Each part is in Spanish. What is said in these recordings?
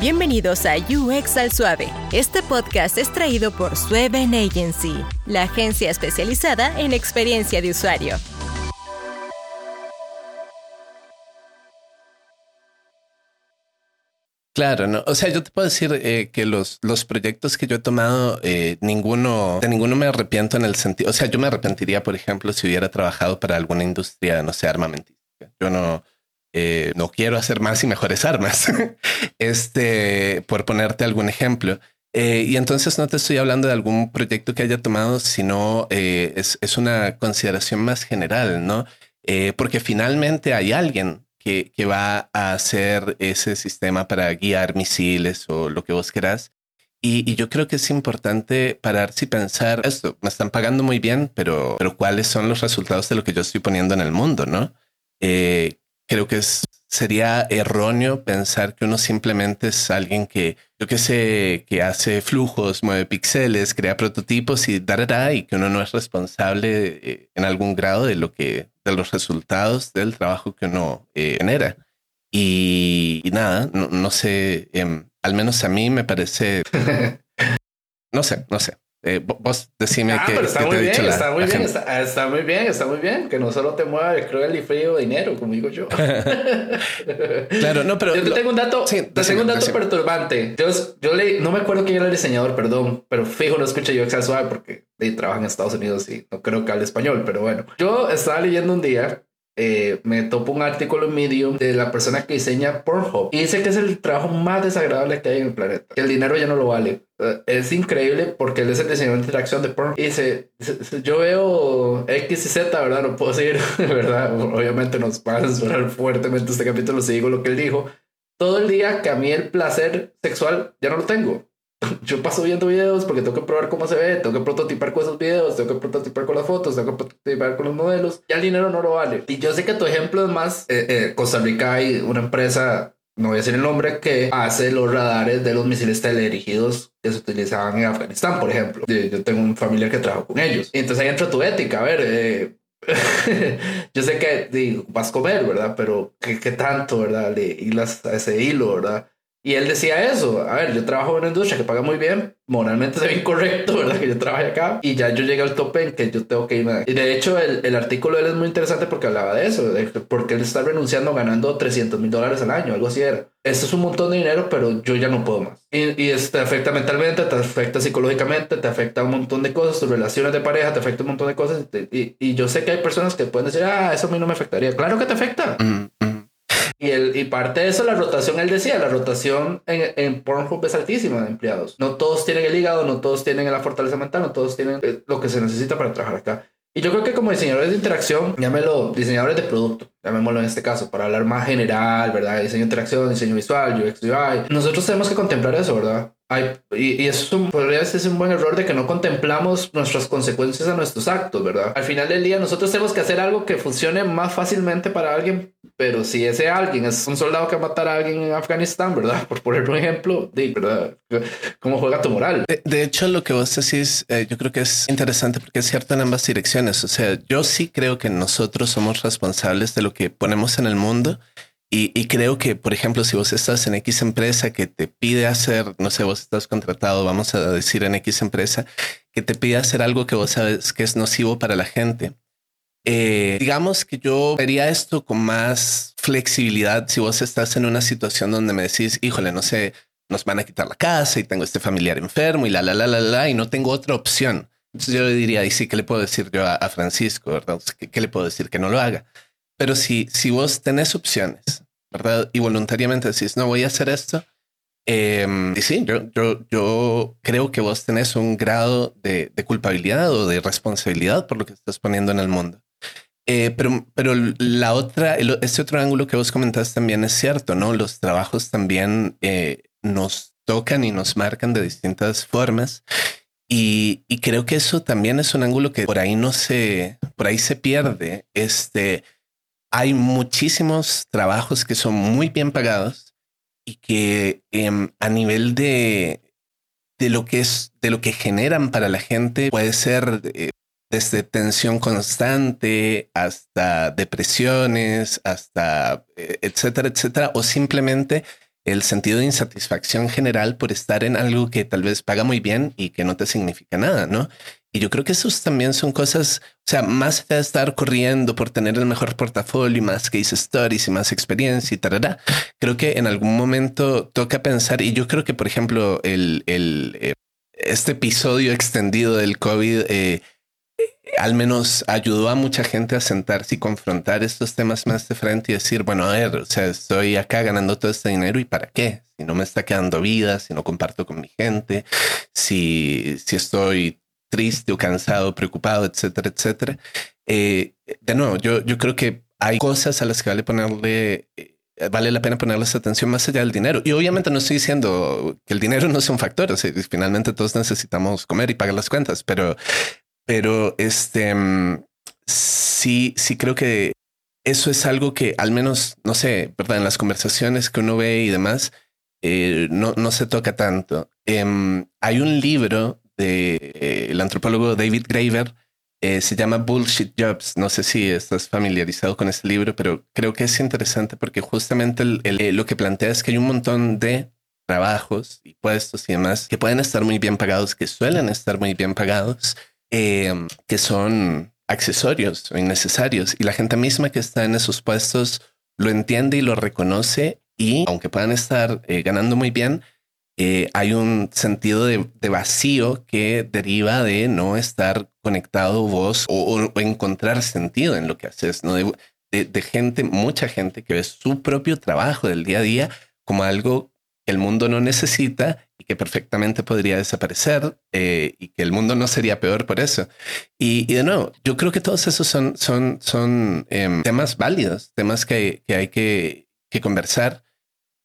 Bienvenidos a UX al Suave. Este podcast es traído por Sueven Agency, la agencia especializada en experiencia de usuario. Claro, no. O sea, yo te puedo decir eh, que los, los proyectos que yo he tomado, eh, ninguno, de ninguno me arrepiento en el sentido. O sea, yo me arrepentiría, por ejemplo, si hubiera trabajado para alguna industria, no sé, armamentística. Yo no, eh, no quiero hacer más y mejores armas. este, por ponerte algún ejemplo. y entonces no te estoy hablando de algún proyecto que haya tomado, sino es, es, una consideración más general, ¿no? porque finalmente hay alguien que, va a hacer ese sistema para guiar misiles o lo que vos querás. Y, yo creo que es importante pararse y pensar esto. Me están pagando muy bien, pero, pero ¿cuáles son los resultados de lo que yo estoy poniendo en el mundo? No eh, creo que es, sería erróneo pensar que uno simplemente es alguien que, yo que sé, que hace flujos, mueve píxeles, crea prototipos y da, y que uno no es responsable eh, en algún grado de lo que de los resultados del trabajo que uno eh, genera. Y, nada, no, sé, em, al menos a mí me parece, no sé, no sé. Eh, vos decime ah, que, está muy bien, está muy bien, está, muy bien, está muy bien, que no solo te mueva el cruel y frío dinero, como digo yo. claro, no, pero yo te tengo un dato, te tengo un dato perturbante. Yo, yo le, no me acuerdo quién era el diseñador, perdón, pero fijo no escuché yo Excel Suave porque trabaja en Estados Unidos y no creo que hable español, pero bueno. Yo estaba leyendo un día eh, me topo un artículo en Medium de la persona que diseña Pornhub y dice que es el trabajo más desagradable que hay en el planeta, que el dinero ya no lo vale. Eh, es increíble porque él es el diseñador de interacción de Pornhub y dice, yo veo X y Z, ¿verdad? No puedo seguir, ¿verdad? Obviamente nos va a censurar fuertemente este capítulo si digo lo que él dijo. Todo el día que a mí el placer sexual ya no lo tengo yo paso viendo videos porque tengo que probar cómo se ve, tengo que prototipar con esos videos, tengo que prototipar con las fotos, tengo que prototipar con los modelos. Ya el dinero no lo vale. Y yo sé que tu ejemplo es más, eh, eh, Costa Rica hay una empresa, no voy a decir el nombre, que hace los radares de los misiles teledirigidos que se utilizaban en Afganistán, por ejemplo. Yo tengo un familiar que trabaja con ellos. Entonces ahí entra tu ética, a ver, eh, yo sé que digo, vas a comer, ¿verdad? Pero ¿qué, qué tanto, ¿verdad? Le hilas ese hilo, ¿verdad? Y él decía eso, a ver, yo trabajo en una industria que paga muy bien, moralmente se ve incorrecto, ¿verdad? Que yo trabaje acá y ya yo llegué al tope en que yo tengo que irme. Y de hecho el, el artículo de él es muy interesante porque hablaba de eso, de porque él está renunciando ganando 300 mil dólares al año, algo así era. Esto es un montón de dinero, pero yo ya no puedo más. Y, y te afecta mentalmente, te afecta psicológicamente, te afecta un montón de cosas, tus relaciones de pareja, te afecta un montón de cosas. Y, y, yo sé que hay personas que pueden decir, ah, eso a mí no me afectaría. Claro que te afecta. Y, el, y parte de eso, la rotación, él decía, la rotación en, en Pornhub es altísima de empleados. No todos tienen el hígado, no todos tienen la fortaleza mental, no todos tienen eh, lo que se necesita para trabajar acá. Y yo creo que como diseñadores de interacción, llámelo diseñadores de producto, llamémoslo en este caso, para hablar más general, ¿verdad? Diseño de interacción, diseño visual, UX, UI. Nosotros tenemos que contemplar eso, ¿verdad? y, y, eso es un, podría ser un buen error de que no contemplamos nuestras consecuencias a nuestros actos, ¿verdad? Al final del día nosotros tenemos que hacer algo que funcione más fácilmente para alguien, pero si ese alguien es un soldado que va a matar a alguien en Afganistán, ¿verdad? Por poner un ejemplo, de, ¿verdad? ¿Cómo juega tu moral? De, hecho, lo que vos decís, eh, yo creo que es interesante porque es cierto en ambas direcciones. O sea, yo sí creo que nosotros somos responsables de lo que ponemos en el mundo y, creo que, por ejemplo, si vos estás en X empresa que te pide hacer, no sé, vos estás contratado, vamos a decir en X empresa, que te pide hacer algo que vos sabes que es nocivo para la gente. Eh, digamos que yo vería esto con más flexibilidad si vos estás en una situación donde me decís, híjole, no sé, nos van a quitar la casa y tengo este familiar enfermo y la, la, la, la, la, y no tengo otra opción. Entonces yo le diría, y sí, ¿qué le puedo decir yo a, Francisco? ¿verdad? ¿Qué, le puedo decir? Que no lo haga. Pero si, si vos tenés opciones, ¿verdad? Y voluntariamente decís, no voy a hacer esto. Em, y sí, yo, yo, yo, creo que vos tenés un grado de, de, culpabilidad o de responsabilidad por lo que estás poniendo en el mundo. Eh, pero, pero la otra, este otro ángulo que vos comentás también es cierto, ¿no? Los trabajos también eh, nos tocan y nos marcan de distintas formas. Y, y, creo que eso también es un ángulo que por ahí no se, por ahí se pierde. Este, hay muchísimos trabajos que son muy bien pagados y que em, a nivel de, de lo que es, de lo que generan para la gente puede ser eh, desde tensión constante hasta depresiones, hasta eh, etcétera, etcétera, o simplemente el sentido de insatisfacción general por estar en algo que tal vez paga muy bien y que no te significa nada, ¿no? Y yo creo que esos también son cosas, o sea, más de estar corriendo por tener el mejor portafolio, más case stories y más experiencia y tal, creo que en algún momento toca pensar, y yo creo que, por ejemplo, el, el eh, este episodio extendido del COVID eh, al menos ayudó a mucha gente a sentarse y confrontar estos temas más de frente y decir, bueno, a ver, o sea, estoy acá ganando todo este dinero y para qué? Si no me está quedando vida, si no comparto con mi gente, si, si estoy triste o cansado, preocupado, etcétera, etcétera. Eh, de nuevo, yo, yo creo que hay cosas a las que vale ponerle, eh, vale la pena ponerles atención más allá del dinero. Y obviamente no estoy diciendo que el dinero no sea un factor. O sea, finalmente todos necesitamos comer y pagar las cuentas, pero pero este mm, sí, sí creo que eso es algo que al menos, no sé, ¿verdad? En las conversaciones que uno ve y demás, eh, no, no se toca tanto. Em, hay un libro del de, eh, antropólogo David Graver, eh, se llama Bullshit Jobs. No sé si estás familiarizado con ese libro, pero creo que es interesante porque justamente lo que plantea es que hay un montón de trabajos y puestos y demás que pueden estar muy bien pagados, que suelen estar muy bien pagados, Em, que son accesorios o innecesarios y la gente misma que está en esos puestos lo entiende y lo reconoce y aunque puedan estar eh, ganando muy bien, eh, hay un sentido de, vacío que deriva de no estar conectado vos o, encontrar sentido en lo que haces, ¿no? De, de, gente, mucha gente que ve su propio trabajo del día a día como algo que el mundo no necesita que perfectamente podría desaparecer eh, y que el mundo no sería peor por eso. Y, de nuevo, yo creo que todos esos son, son, son em, temas válidos, temas que, que hay que, que conversar.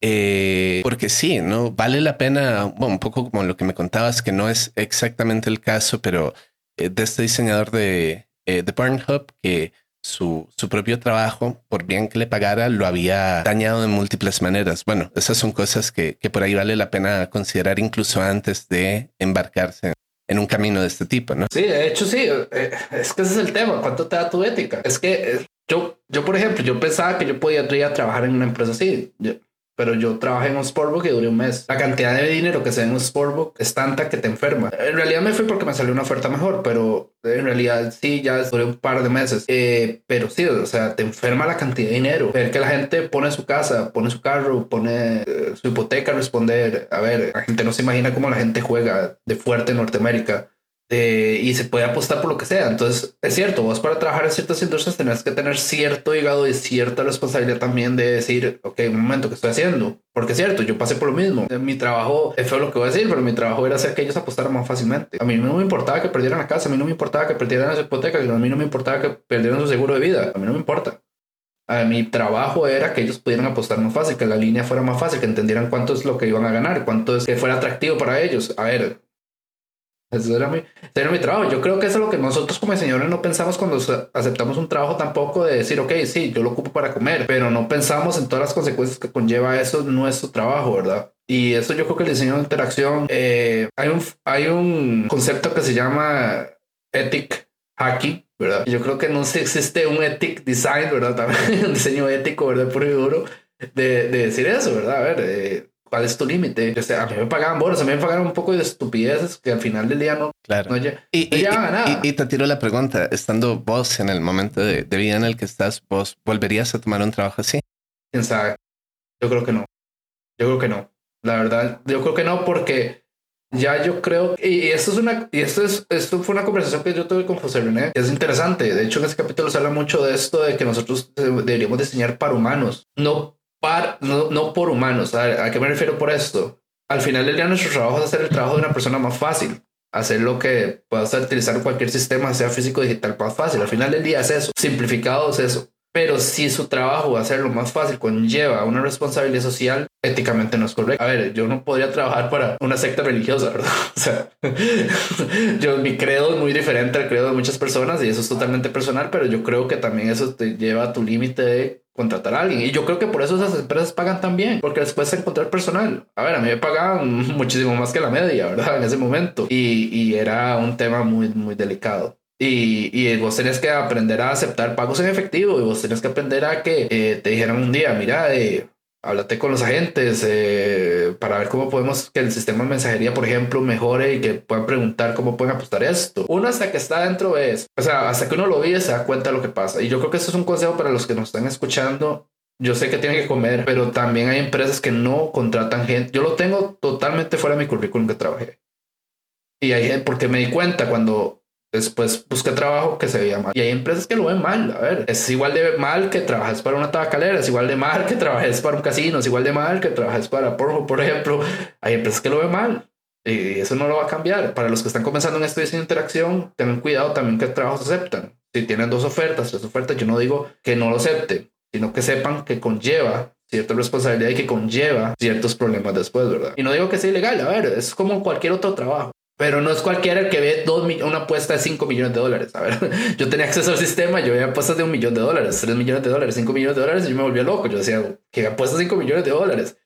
Eh, porque sí, ¿no? Vale la pena, bueno, un poco como lo que me contabas, que no es exactamente el caso, pero eh, de este diseñador de, de Pornhub que su, su, propio trabajo, por bien que le pagara, lo había dañado de múltiples maneras. Bueno, esas son cosas que, que por ahí vale la pena considerar incluso antes de embarcarse en un camino de este tipo, ¿no? Sí, de hecho sí, eh, es que ese es el tema, ¿cuánto te da tu ética? Es que eh, yo, yo por ejemplo, yo pensaba que yo podía trabajar en una empresa así. Yo, pero yo trabajé en un sportbook y duré un mes. La cantidad de dinero que se da en un sportbook es tanta que te enferma. En realidad me fui porque me salió una oferta mejor, pero en realidad sí, ya duré un par de meses. Eh, pero sí, o sea, te enferma la cantidad de dinero. Ver que la gente pone su casa, pone su carro, pone eh, su hipoteca responder. A ver, la gente no se imagina cómo la gente juega de fuerte en Norteamérica. Eh, y se puede apostar por lo que sea. Entonces, es cierto, vos para trabajar en ciertas industrias tenés que tener cierto hígado y cierta responsabilidad también de decir, ok, un momento, ¿qué estoy haciendo? Porque es cierto, yo pasé por lo mismo. Mi trabajo, es feo lo que voy a decir, pero mi trabajo era hacer que ellos apostaran más fácilmente. A mí no me importaba que perdieran la casa, a mí no me importaba que perdieran su hipoteca, a mí no me importaba que perdieran su seguro de vida, a mí no me importa. A mi trabajo era que ellos pudieran apostar más fácil, que la línea fuera más fácil, que entendieran cuánto es lo que iban a ganar, cuánto es que fuera atractivo para ellos. A ver, eso era mi, era mi trabajo. Yo creo que eso es lo que nosotros como diseñadores no pensamos cuando aceptamos un trabajo tampoco de decir, ok, sí, yo lo ocupo para comer, pero no pensamos en todas las consecuencias que conlleva eso nuestro trabajo, ¿verdad? Y eso yo creo que el diseño de interacción, eh, hay, un, hay un concepto que se llama ethic hacking, ¿verdad? Yo creo que no existe un ethic design, ¿verdad? También un diseño ético, ¿verdad? Puro y duro de, de decir eso, ¿verdad? A ver, eh, ¿Cuál es tu límite? O sea, a mí me pagaban bonos, a mí me pagaron un poco de estupideces que al final del día no, claro. no, y, y, nada. Y, te tiro la pregunta, estando vos en el momento de, vida en el que estás, ¿vos volverías a tomar un trabajo así? ¿Quién sabe? Yo creo que no. Yo creo que no. La verdad, yo creo que no porque ya yo creo y, esto es una y esto es esto fue una conversación que yo tuve con José René es interesante de hecho en ese capítulo se habla mucho de esto de que nosotros deberíamos diseñar para humanos no no, por humanos. ¿A, qué me refiero por esto? Al final del día nuestro trabajo es hacer el trabajo de una persona más fácil. Hacer lo que pueda utilizar cualquier sistema, sea físico o digital, más fácil. Al final del día es eso. Simplificado es eso. Pero si su trabajo, hacerlo más fácil, conlleva una responsabilidad social, éticamente no es correcto. A ver, yo no podría trabajar para una secta religiosa, ¿verdad? O sea, yo, mi credo es muy diferente al credo de muchas personas y eso es totalmente personal, pero yo creo que también eso te lleva a tu límite de contratar a alguien. Y yo creo que por eso esas empresas pagan tan bien, porque después de encontrar personal. A ver, a mí me pagaban muchísimo más que la media, ¿verdad? En ese momento. Y, y era un tema muy, muy delicado. Y, y, vos tenés que aprender a aceptar pagos en efectivo y vos tenés que aprender a que eh, te dijeran un día, mira, eh, háblate con los agentes eh, para ver cómo podemos que el sistema de mensajería, por ejemplo, mejore y que puedan preguntar cómo pueden apostar esto. Uno hasta que está dentro es, o sea, hasta que uno lo vive se da cuenta de lo que pasa. Y yo creo que eso es un consejo para los que nos están escuchando. Yo sé que tienen que comer, pero también hay empresas que no contratan gente. Yo lo tengo totalmente fuera de mi currículum que trabajé. Y hay porque me di cuenta cuando Después busqué trabajo que se veía mal. Y hay empresas que lo ven mal. A ver, es igual de mal que trabajes para una tabacalera, es igual de mal que trabajes para un casino, es igual de mal que trabajes para por ejemplo. Hay empresas que lo ven mal. Y eso no lo va a cambiar. Para los que están comenzando en este diseño de interacción, tengan cuidado también qué trabajos aceptan. Si tienen dos ofertas, tres ofertas, yo no digo que no lo acepten, sino que sepan que conlleva cierta responsabilidad y que conlleva ciertos problemas después, ¿verdad? Y no digo que sea ilegal, a ver, es como cualquier otro trabajo. Pero no es cualquiera el que ve dos, una apuesta de 5 millones de dólares. A ver, yo tenía acceso al sistema, yo veía apuestas de un millón de dólares, 3 millones de dólares, 5 millones de dólares, y yo me volví loco. Yo decía, que apuesta 5 millones de dólares.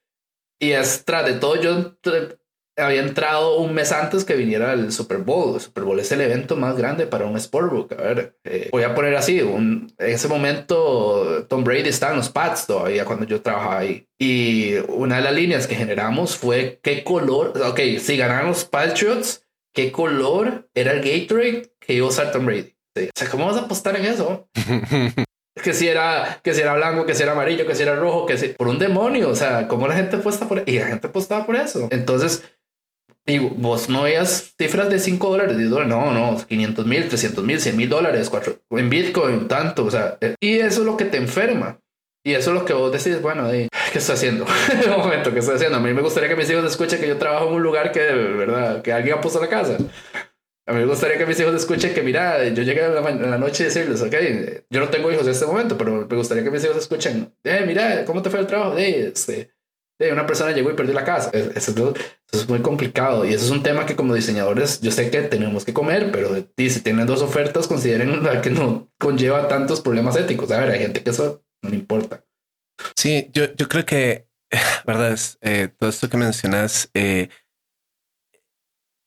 Y tras de todo, yo había entrado un mes antes que viniera el Super Bowl. El Super Bowl es el evento más grande para un sportbook. A ver, eh, voy a poner así: un, en ese momento, Tom Brady estaba en los Pats todavía cuando yo trabajaba ahí. Y una de las líneas que generamos fue qué color. Ok, si ganaron los Patriots, qué color era el Gatorade que iba a usar Tom Brady. O sea, ¿cómo vas a apostar en eso? que si era que si era blanco, que si era amarillo, que si era rojo, que si por un demonio, o sea, cómo la gente apuesta por y la gente apostaba por eso. Entonces, y vos no veías cifras de 5 dólares, 10 dólares, no, no, 500 mil, 300 mil, 100 mil dólares, 4, en Bitcoin, tanto, o sea, y eso es lo que te enferma. Y eso es lo que vos decís, bueno, ¿qué estoy haciendo? un momento, ¿qué estoy haciendo? A mí me gustaría que mis hijos escuchen que yo trabajo en un lugar que, ¿verdad? Que alguien ha puesto la casa. A mí me gustaría que mis hijos escuchen que, mira, yo llegué en la, noche y decirles, ok, yo no tengo hijos en este momento, pero me gustaría que mis hijos escuchen, eh, mira, ¿cómo te fue el trabajo? De, este, una persona llegó y perdió la casa. Eso, es muy complicado y eso es un tema que como diseñadores yo sé que tenemos que comer, pero si tienen dos ofertas, consideren que no conlleva tantos problemas éticos. A ver, hay gente que eso no le importa. Sí, yo, yo creo que, verdad, es, eh, todo esto que mencionas, eh,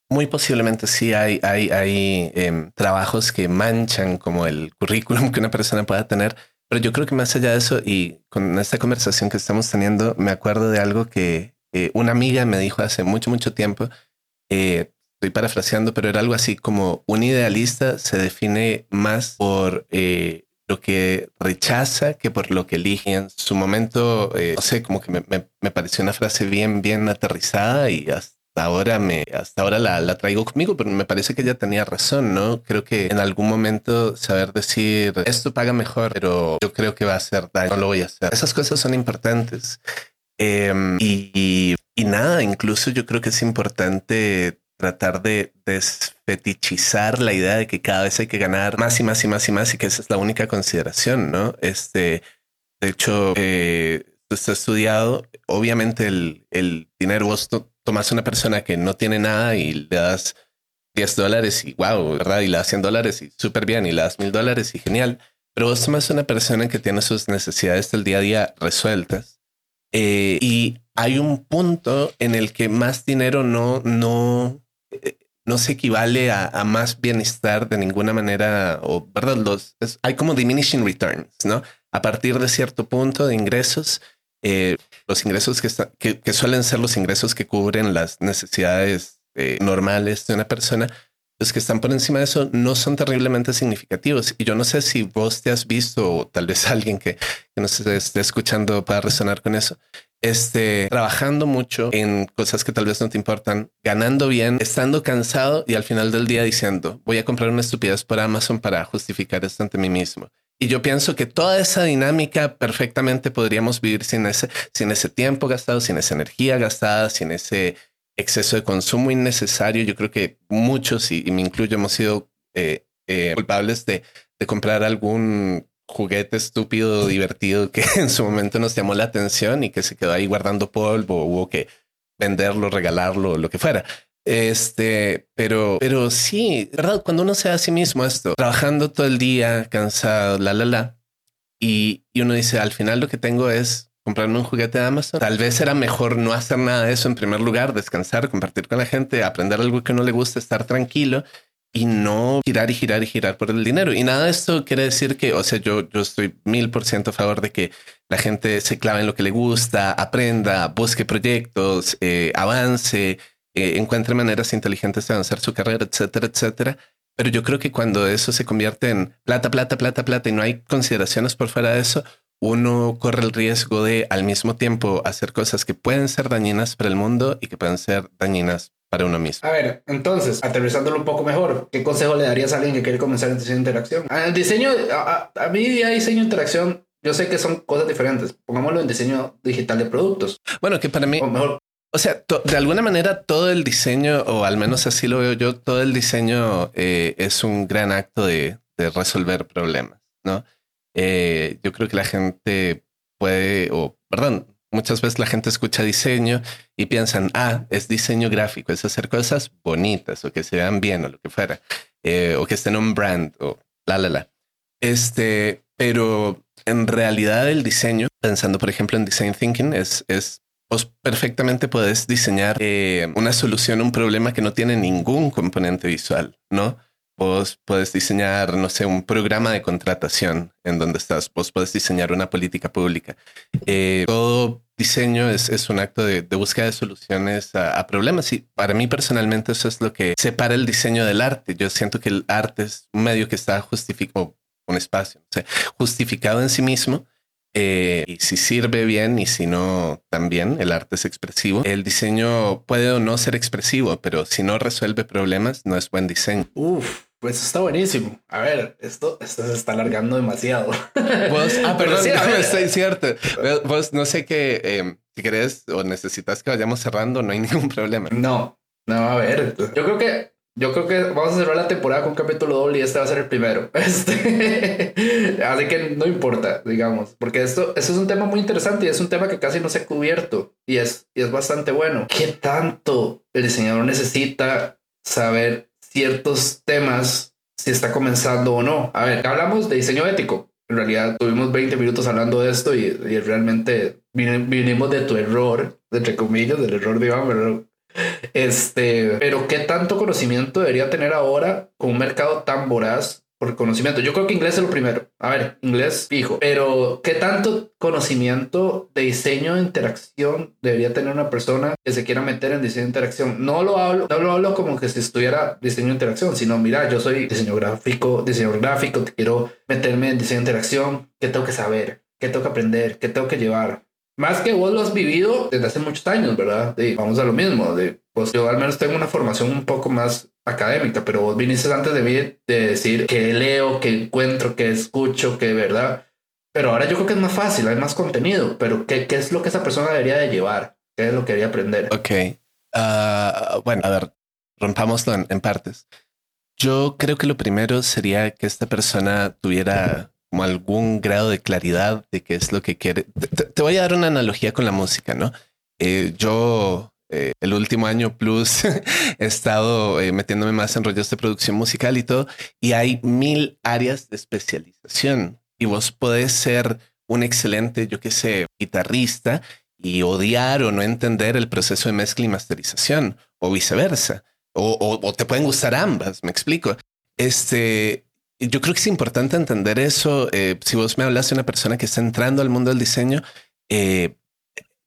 muy posiblemente sí hay, hay, hay em, trabajos que manchan como el currículum que una persona pueda tener, pero yo creo que más allá de eso y con esta conversación que estamos teniendo, me acuerdo de algo que eh, una amiga me dijo hace mucho, mucho tiempo. estoy parafraseando, pero era algo así como un idealista se define más por lo que rechaza que por lo que elige. En su momento, eh, no sé, como que me, me, pareció una frase bien, bien aterrizada y hasta ahora me, hasta ahora la, la, traigo conmigo, pero me parece que ella tenía razón, ¿no? Creo que en algún momento saber decir esto paga mejor, pero yo creo que va a hacer daño, no lo voy a hacer. Esas cosas son importantes. Em, y, y nada, incluso yo creo que es importante tratar de desfetichizar la idea de que cada vez hay que ganar más y más y más y más y que esa es la única consideración, ¿no? Este, de hecho, eh, tú estás estudiado, obviamente el, el dinero, vos tomas una persona que no tiene nada y le das 10 dólares y wow, ¿verdad? Y le das 100 dólares y súper bien y le das 1000 dólares y genial. Pero vos tomas una persona que tiene sus necesidades del día a día resueltas eh, y hay un punto en el que más dinero no, no, no se equivale a, más bienestar de ninguna manera, o verdad, los, hay como diminishing returns, ¿no? A partir de cierto punto de ingresos, eh, los ingresos que, suelen ser los ingresos que cubren las necesidades eh, normales de una persona, los que están por encima de eso no son terriblemente significativos. Y yo no sé si vos te has visto, o tal vez alguien que, que nos esté escuchando para resonar con eso, este, trabajando mucho en cosas que tal vez no te importan, ganando bien, estando cansado y al final del día diciendo, voy a comprar una estupidez por Amazon para justificar esto ante mí mismo. Y yo pienso que toda esa dinámica perfectamente podríamos vivir sin ese, sin ese tiempo gastado, sin esa energía gastada, sin ese exceso de consumo innecesario. Yo creo que muchos, y, me incluyo, hemos sido eh, eh, culpables de, de comprar algún juguete estúpido, divertido que en su momento nos llamó la atención y que se quedó ahí guardando polvo, hubo que venderlo, regalarlo, lo que fuera. Este, pero, pero sí, verdad, cuando uno se a sí mismo esto, trabajando todo el día, cansado, la, la, la, y, y uno dice, al final lo que tengo es comprarme un juguete de Amazon. Tal vez era mejor no hacer nada de eso en primer lugar, descansar, compartir con la gente, aprender algo que no le gusta, estar tranquilo y no girar y girar y girar por el dinero. Y nada de esto quiere decir que, o sea, yo, yo estoy mil por ciento a favor de que la gente se clave en lo que le gusta, aprenda, busque proyectos, eh, avance, eh, encuentre maneras inteligentes de avanzar su carrera, etcétera, etcétera. Pero yo creo que cuando eso se convierte en plata, plata, plata, plata y no hay consideraciones por fuera de eso, uno corre el riesgo de al mismo tiempo hacer cosas que pueden ser dañinas para el mundo y que pueden ser dañinas para uno mismo. A ver, entonces, aterrizándolo un poco mejor, ¿qué consejo le darías a alguien que quiere comenzar en diseño de interacción? Ah, el diseño, a, mí ya diseño de interacción, yo sé que son cosas diferentes. Pongámoslo en diseño digital de productos. Bueno, que para mí, o mejor, o sea, de alguna manera todo el diseño, o al menos así lo veo yo, todo el diseño eh, es un gran acto de, de resolver problemas, ¿no? Eh, yo creo que la gente puede, o perdón, Muchas veces la gente escucha diseño y piensan, ah, es diseño gráfico, es hacer cosas bonitas o que se vean bien o lo que fuera, eh, o que estén en un brand o la, la, la. Este, pero en realidad el diseño, pensando por ejemplo en design thinking, es, es vos perfectamente puedes diseñar eh, una solución a un problema que no tiene ningún componente visual, ¿no? Vos puedes diseñar, no sé, un programa de contratación en donde estás. Vos puedes diseñar una política pública. Eh, todo diseño es, es, un acto de, de búsqueda de soluciones a, problemas y para mí personalmente eso es lo que separa el diseño del arte. Yo siento que el arte es un medio que está justificado, un espacio, justificado en sí mismo. Eh, y si sirve bien y si no también, el arte es expresivo. El diseño puede o no ser expresivo, pero si no resuelve problemas, no es buen diseño. Uf, pues está buenísimo. A ver, esto, esto se está alargando demasiado. Vos, ah, perdón, sí, no, estoy cierto. Vos no sé qué, eh, si querés o necesitas que vayamos cerrando, no hay ningún problema. No, no, a ver, yo creo que yo creo que vamos a cerrar la temporada con un capítulo doble y este va a ser el primero. Este, así que no importa, digamos, porque esto, esto es un tema muy interesante y es un tema que casi no se ha cubierto y es, y es bastante bueno. ¿Qué tanto el diseñador necesita saber ciertos temas si está comenzando o no. A ver, hablamos de diseño ético. En realidad tuvimos 20 minutos hablando de esto y, realmente vinimos de tu error, entre comillas, del error de Iván, pero este, pero qué tanto conocimiento debería tener ahora con un mercado tan voraz por conocimiento. Yo creo que inglés es lo primero. A ver, inglés fijo. Pero, ¿qué tanto conocimiento de diseño de interacción debería tener una persona que se quiera meter en diseño de interacción? No lo hablo, no lo hablo como que si estuviera diseño de interacción, sino mira, yo soy diseño gráfico, diseño gráfico, quiero meterme en diseño de interacción. ¿Qué tengo que saber? ¿Qué tengo que aprender? ¿Qué tengo que llevar? Más que vos lo has vivido desde hace muchos años, ¿verdad? vamos a lo mismo. De, pues yo al menos tengo una formación un poco más académica, pero vos viniste antes de mí de decir que leo, que encuentro, que escucho, que verdad. Pero ahora yo creo que es más fácil, hay más contenido, pero ¿qué, qué es lo que esa persona debería de llevar? ¿Qué es lo que debería aprender? Ok. Uh, bueno, a ver, rompámoslo en, partes. Yo creo que lo primero sería que esta persona tuviera como algún grado de claridad de qué es lo que quiere. Te, te voy a dar una analogía con la música, ¿no? Eh, yo eh, el último año plus he estado eh, metiéndome más en rollos de producción musical y todo, y hay mil áreas de especialización y vos podés ser un excelente, yo qué sé, guitarrista y odiar o no entender el proceso de mezcla y masterización o viceversa, o, te pueden gustar ambas, me explico. Este, yo creo que es importante entender eso. Eh, si vos me hablas de una persona que está entrando al mundo del diseño, eh,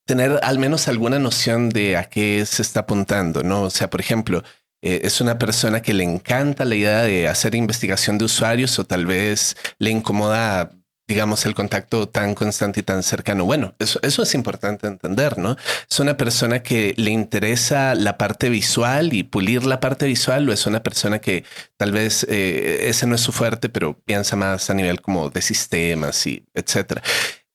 tener al menos alguna noción de a qué se está apuntando, ¿no? O sea, por ejemplo, eh, es una persona que le encanta la idea de hacer investigación de usuarios o tal vez le incomoda, digamos, el contacto tan constante y tan cercano. Bueno, eso, eso es importante entender, ¿no? Es una persona que le interesa la parte visual y pulir la parte visual o es una persona que tal vez eh, ese no es su fuerte, pero piensa más a nivel como de sistemas y etcétera.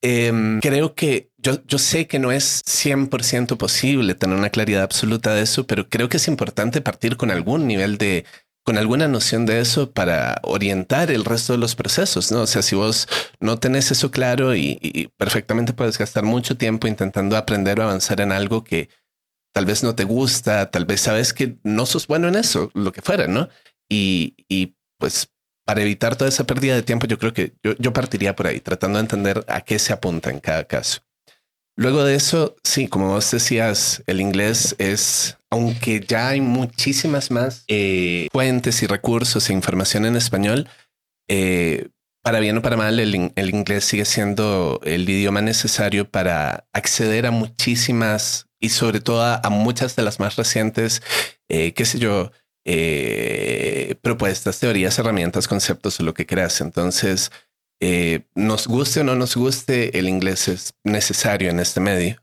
Em, creo que yo, yo sé que no es 100% posible tener una claridad absoluta de eso, pero creo que es importante partir con algún nivel de, con alguna noción de eso para orientar el resto de los procesos, ¿no? O sea, si vos no tenés eso claro y, perfectamente puedes gastar mucho tiempo intentando aprender o avanzar en algo que tal vez no te gusta, tal vez sabes que no sos bueno en eso, lo que fuera, ¿no? Y, y pues para evitar toda esa pérdida de tiempo, yo creo que yo, partiría por ahí, tratando de entender a qué se apunta en cada caso. Luego de eso, sí, como vos decías, el inglés es aunque ya hay muchísimas más eh, fuentes y recursos e información en español, eh, para bien o para mal, el, inglés sigue siendo el idioma necesario para acceder a muchísimas y sobre todo a, muchas de las más recientes, eh, qué sé yo, propuestas, teorías, herramientas, conceptos o lo que creas. Entonces, nos guste o no nos guste, el inglés es necesario en este medio.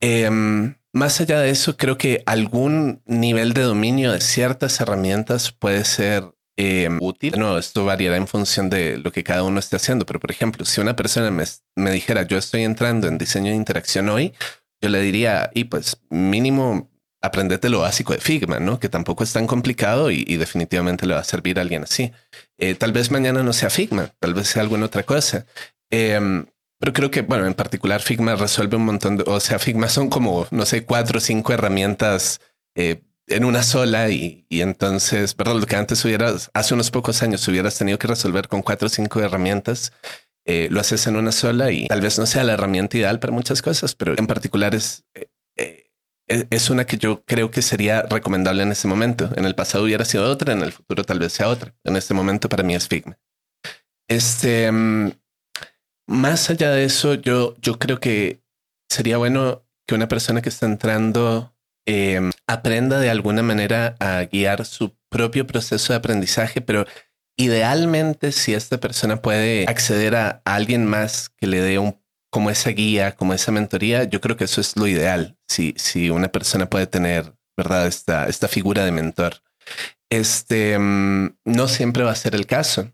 Em, más allá de eso, creo que algún nivel de dominio de ciertas herramientas puede ser em, útil. No, esto variará en función de lo que cada uno esté haciendo, pero por ejemplo, si una persona me, me dijera yo estoy entrando en diseño de interacción hoy, yo le diría, y pues mínimo aprendete lo básico de Figma, ¿no? Que tampoco es tan complicado y, definitivamente le va a servir a alguien así. Eh, tal vez mañana no sea Figma, tal vez sea alguna otra cosa. Em, pero creo que, bueno, en particular Figma resuelve un montón de, o sea, Figma son como, no sé, cuatro o cinco herramientas eh, en una sola y, y, entonces, ¿verdad? Lo que antes hubieras, hace unos pocos años hubieras tenido que resolver con cuatro o cinco herramientas, eh, lo haces en una sola y tal vez no sea la herramienta ideal para muchas cosas, pero en particular es, eh, eh, es una que yo creo que sería recomendable en este momento. En el pasado hubiera sido otra, en el futuro tal vez sea otra. En este momento para mí es Figma. Este, mm, más allá de eso, yo, yo creo que sería bueno que una persona que está entrando em, aprenda de alguna manera a guiar su propio proceso de aprendizaje, pero Idealmente, si esta persona puede acceder a, alguien más que le dé un como esa guía, como esa mentoría, yo creo que eso es lo ideal. Si, si una persona puede tener, ¿verdad? Esta, esta figura de mentor. Este mm, no siempre va a ser el caso.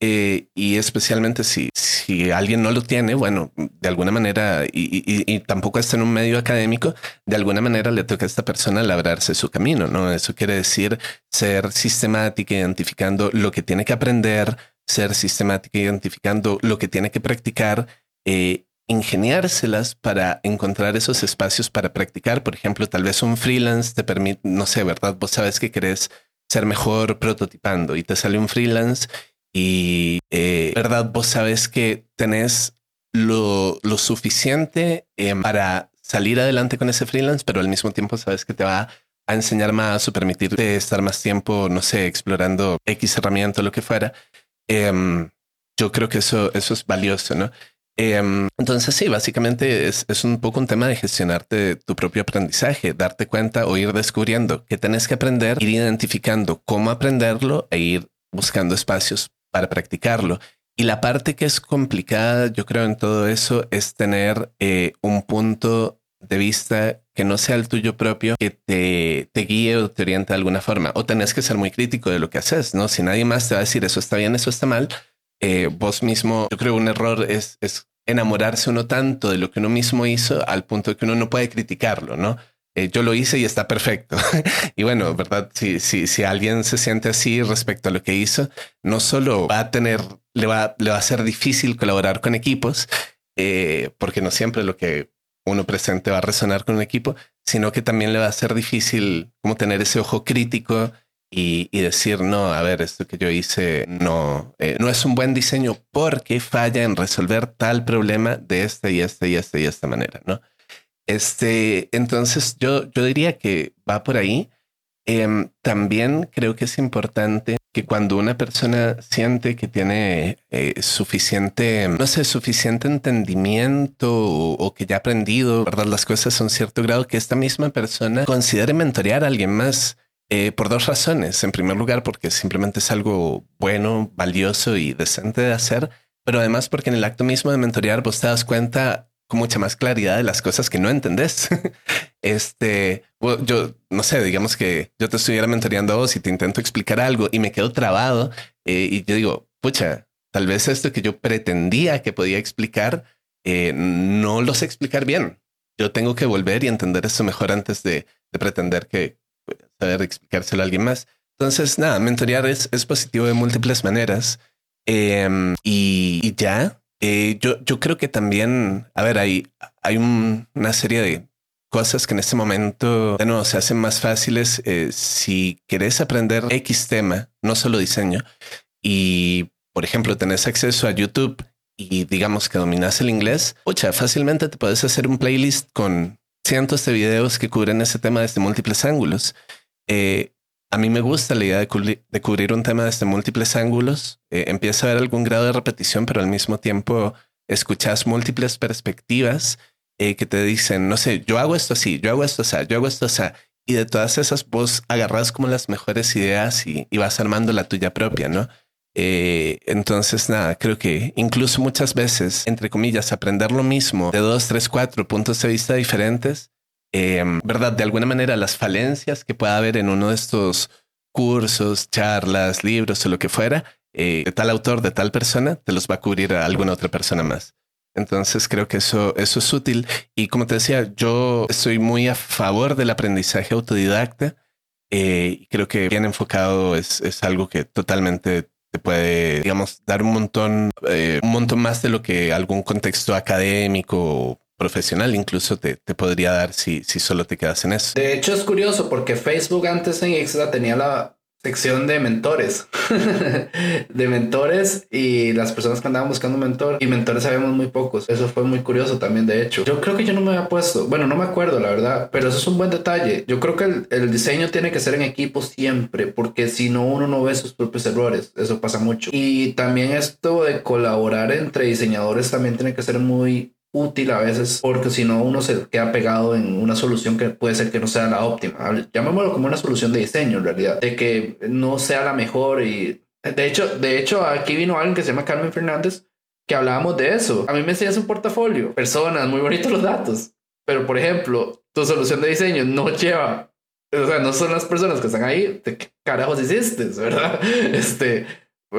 Eh, y especialmente si, si alguien no lo tiene, bueno, de alguna manera, y, tampoco está en un medio académico, de alguna manera le toca a esta persona labrarse su camino, ¿no? Eso quiere decir ser sistemática, identificando lo que tiene que aprender, ser sistemática, identificando lo que tiene que practicar, eh, ingeniárselas para encontrar esos espacios para practicar. Por ejemplo, tal vez un freelance te permite, no sé, ¿verdad? Vos sabes que querés ser mejor prototipando y te sale un freelance y, eh, ¿verdad? Vos sabes que tenés lo, lo suficiente eh, para salir adelante con ese freelance, pero al mismo tiempo sabes que te va a enseñar más o permitirte estar más tiempo, no sé, explorando X herramienta o lo que fuera. Em, yo creo que eso, eso es valioso, ¿no? Em, entonces sí, básicamente es, es, un poco un tema de gestionarte tu propio aprendizaje, darte cuenta o ir descubriendo que tenés que aprender, ir identificando cómo aprenderlo e ir buscando espacios para practicarlo. Y la parte que es complicada, yo creo, en todo eso es tener eh, un punto de vista que no sea el tuyo propio, que te, te guíe o te oriente de alguna forma. O tenés que ser muy crítico de lo que haces, ¿no? Si nadie más te va a decir eso está bien, eso está mal, eh, vos mismo, yo creo un error es, es enamorarse uno tanto de lo que uno mismo hizo al punto de que uno no puede criticarlo, ¿no? Eh, yo lo hice y está perfecto. y bueno, ¿verdad? Si, si, si alguien se siente así respecto a lo que hizo, no solo va a tener, le va, le va a ser difícil colaborar con equipos, eh, porque no siempre lo que uno presente va a resonar con un equipo, sino que también le va a ser difícil como tener ese ojo crítico y, y decir, no, a ver, esto que yo hice no, eh, no es un buen diseño porque falla en resolver tal problema de esta y esta y esta y esta manera, ¿no? Este, entonces yo, yo diría que va por ahí. Em, también creo que es importante que cuando una persona siente que tiene eh, suficiente, no sé, suficiente entendimiento o, que ya ha aprendido, ¿verdad? Las cosas a un cierto grado, que esta misma persona considere mentorear a alguien más eh, por dos razones. En primer lugar, porque simplemente es algo bueno, valioso y decente de hacer, pero además porque en el acto mismo de mentorear vos te das cuenta con mucha más claridad de las cosas que no entendés. este, yo no sé, digamos que yo te estuviera mentoreando a vos y te intento explicar algo y me quedo trabado eh, y yo digo, pucha, tal vez esto que yo pretendía que podía explicar, eh, no lo sé explicar bien. Yo tengo que volver y entender eso mejor antes de, pretender que saber explicárselo a alguien más. Entonces, nada, mentorear es, es positivo de múltiples maneras. Em, y ya, eh, yo, yo creo que también, a ver, hay, hay una serie de cosas que en este momento bueno, se hacen más fáciles eh, si querés aprender X tema, no solo diseño, y por ejemplo tenés acceso a YouTube y digamos que dominas el inglés, ocha, fácilmente te puedes hacer un playlist con cientos de videos que cubren ese tema desde múltiples ángulos. Eh, a mí me gusta la idea de, cubrir, un tema desde múltiples ángulos. Eh, empieza a haber algún grado de repetición, pero al mismo tiempo escuchas múltiples perspectivas eh, que te dicen, no sé, yo hago esto así, yo hago esto así, yo hago esto así. Y de todas esas vos agarras como las mejores ideas y, vas armando la tuya propia, ¿no? Eh, entonces, nada, creo que incluso muchas veces, entre comillas, aprender lo mismo de dos, tres, cuatro puntos de vista diferentes Em, ¿verdad? De alguna manera las falencias que pueda haber en uno de estos cursos, charlas, libros o lo que fuera, eh, de tal autor, de tal persona, te los va a cubrir a alguna otra persona más. Entonces creo que eso, eso es útil. Y como te decía, yo estoy muy a favor del aprendizaje autodidacta. Eh, creo que bien enfocado es, es, algo que totalmente te puede, digamos, dar un montón, eh, un montón más de lo que algún contexto académico profesional incluso te, te podría dar si, si solo te quedas en eso. De hecho es curioso porque Facebook antes en Extra tenía la sección de mentores, de mentores y las personas que andaban buscando mentor y mentores sabemos muy pocos. Eso fue muy curioso también, de hecho. Yo creo que yo no me había puesto, bueno, no me acuerdo la verdad, pero eso es un buen detalle. Yo creo que el, el diseño tiene que ser en equipo siempre, porque si no uno no ve sus propios errores, eso pasa mucho. Y también esto de colaborar entre diseñadores también tiene que ser muy útil a veces porque si no uno se queda pegado en una solución que puede ser que no sea la óptima. Llamémoslo como una solución de diseño en realidad, de que no sea la mejor y de hecho, de hecho aquí vino alguien que se llama Carmen Fernández que hablábamos de eso. A mí me enseñas un portafolio, personas, muy bonitos los datos, pero por ejemplo, tu solución de diseño no lleva, o sea, no son las personas que están ahí, ¿de qué carajos hiciste, verdad? Este,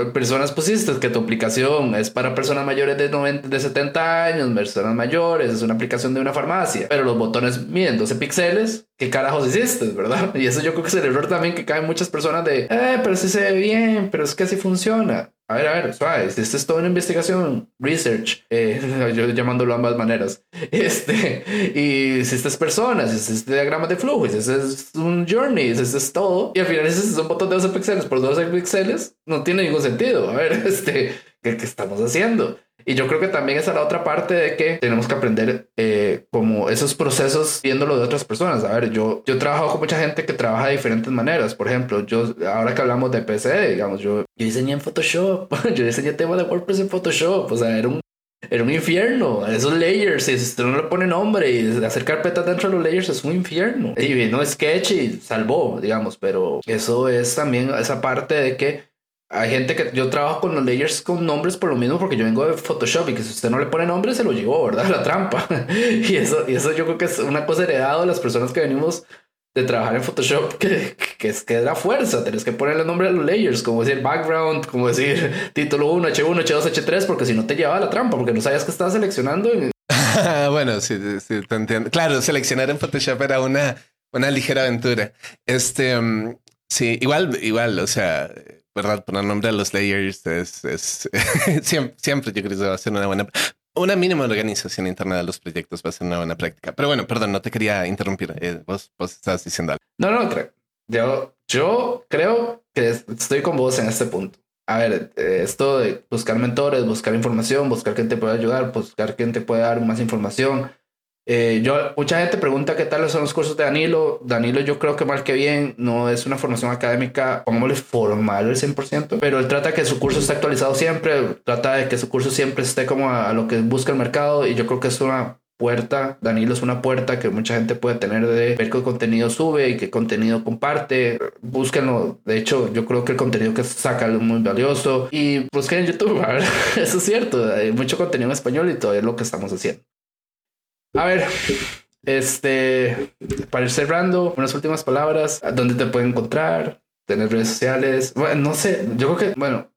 personas pusiste que tu aplicación es para personas mayores de 90, de 70 años, personas mayores, es una aplicación de una farmacia, pero los botones miden 12 píxeles, ¿qué carajos hiciste, verdad? Y eso yo creo que es el error también que caen muchas personas de, eh, pero si se ve bien, pero es que así funciona. A ver, a ver, suave, esto es toda una investigación, research, eh, yo llamándolo ambas maneras. Este, y si estas personas, si este diagrama de flujo, si este es un journey, este es todo, y al final este es un de 12 píxeles por 12 píxeles, no tiene ningún sentido. A ver, este, ¿qué, qué estamos haciendo? Y yo creo que también esa es la otra parte de que tenemos que aprender eh, como esos procesos viéndolo de otras personas. A ver, yo, yo he trabajado con mucha gente que trabaja de diferentes maneras. Por ejemplo, yo, ahora que hablamos de PC, digamos, yo, yo diseñé en Photoshop, yo diseñé temas de WordPress en Photoshop. O sea, era un, era un infierno. Esos layers, si usted no le pone nombre y hacer carpetas dentro de los layers es un infierno. Y vino Sketch y salvó, digamos, pero eso es también esa parte de que hay gente que yo trabajo con los layers con nombres por lo mismo porque yo vengo de Photoshop y que si usted no le pone nombre se lo llevó, ¿verdad? La trampa. y eso, y eso yo creo que es una cosa heredada de las personas que venimos de trabajar en Photoshop que, que es que es la fuerza. Tienes que ponerle nombre a los layers, como decir background, como decir título 1, H1, H2, H3, porque si no te lleva la trampa, porque no sabías que estabas seleccionando. bueno, sí, sí, te entiendo. Claro, seleccionar en Photoshop era una, una ligera aventura. Este, mm, sí, igual, igual, o sea, ¿verdad? Poner nombre a los layers es, es siempre, siempre, yo creo que va a ser una buena, una mínima organización interna de los proyectos va a ser una buena práctica. Pero bueno, perdón, no te quería interrumpir. Eh, vos, vos estás diciendo algo. No, no, yo, yo creo que estoy con vos en este punto. A ver, eh, esto de buscar mentores, buscar información, buscar quien te pueda ayudar, buscar quien te pueda dar más información, eh, yo, mucha gente pregunta qué tal son los cursos de Danilo. Danilo yo creo que mal que bien no es una formación académica, pongámosle formal el 100%, pero él trata que su curso esté actualizado siempre, trata de que su curso siempre esté como a, lo que busca el mercado y yo creo que es una puerta, Danilo es una puerta que mucha gente puede tener de ver qué contenido sube y qué contenido comparte. Búsquenlo. De hecho, yo creo que el contenido que saca es muy valioso. Y busquen en YouTube. Eso es cierto. Hay mucho contenido en español y todo es lo que estamos haciendo. A ver, este, para ir cerrando, unas últimas palabras, ¿dónde te pueden encontrar? ¿Tener redes sociales? Bueno, no sé, yo creo que, bueno,